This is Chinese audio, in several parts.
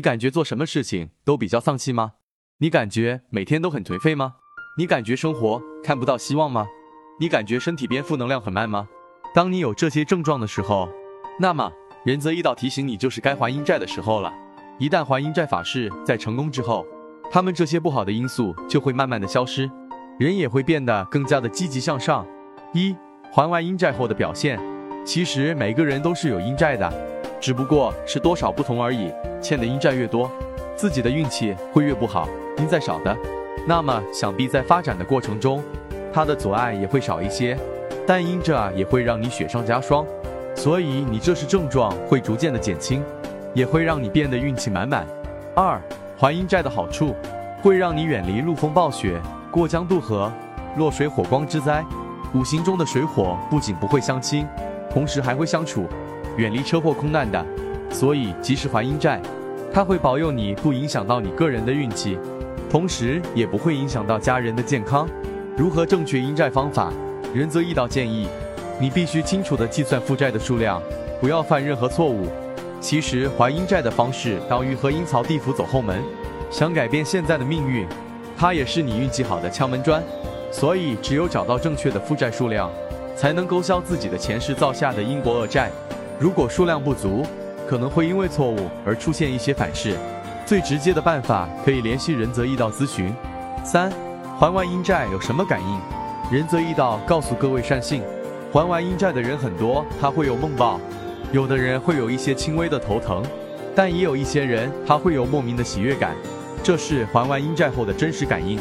你感觉做什么事情都比较丧气吗？你感觉每天都很颓废吗？你感觉生活看不到希望吗？你感觉身体变负能量很慢吗？当你有这些症状的时候，那么仁泽一道提醒你，就是该还阴债的时候了。一旦还阴债法事在成功之后，他们这些不好的因素就会慢慢的消失，人也会变得更加的积极向上。一还完阴债后的表现，其实每个人都是有阴债的，只不过是多少不同而已。欠的阴债越多，自己的运气会越不好；阴债少的，那么想必在发展的过程中，它的阻碍也会少一些。但阴着也会让你雪上加霜，所以你这是症状会逐渐的减轻。也会让你变得运气满满。二还阴债的好处，会让你远离陆风暴雪、过江渡河、落水火光之灾。五行中的水火不仅不会相侵，同时还会相处，远离车祸空难的。所以及时还阴债，它会保佑你不影响到你个人的运气，同时也不会影响到家人的健康。如何正确阴债方法？仁泽一道建议，你必须清楚的计算负债的数量，不要犯任何错误。其实还阴债的方式等于和阴曹地府走后门，想改变现在的命运，它也是你运气好的敲门砖。所以只有找到正确的负债数量，才能勾销自己的前世造下的因果恶债。如果数量不足，可能会因为错误而出现一些反噬。最直接的办法可以联系仁泽易道咨询。三，还完阴债有什么感应？仁泽易道告诉各位善信，还完阴债的人很多，他会有梦报。有的人会有一些轻微的头疼，但也有一些人他会有莫名的喜悦感，这是还完阴债后的真实感应。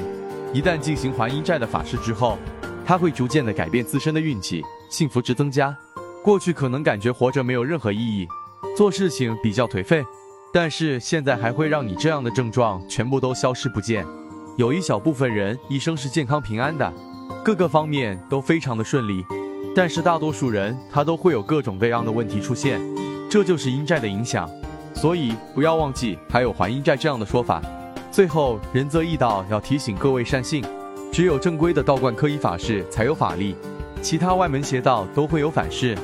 一旦进行还阴债的法事之后，他会逐渐的改变自身的运气，幸福值增加。过去可能感觉活着没有任何意义，做事情比较颓废，但是现在还会让你这样的症状全部都消失不见。有一小部分人一生是健康平安的，各个方面都非常的顺利。但是大多数人他都会有各种各样的问题出现，这就是阴债的影响，所以不要忘记还有还阴债这样的说法。最后仁泽义道要提醒各位善信，只有正规的道观科仪法事才有法力，其他外门邪道都会有反噬。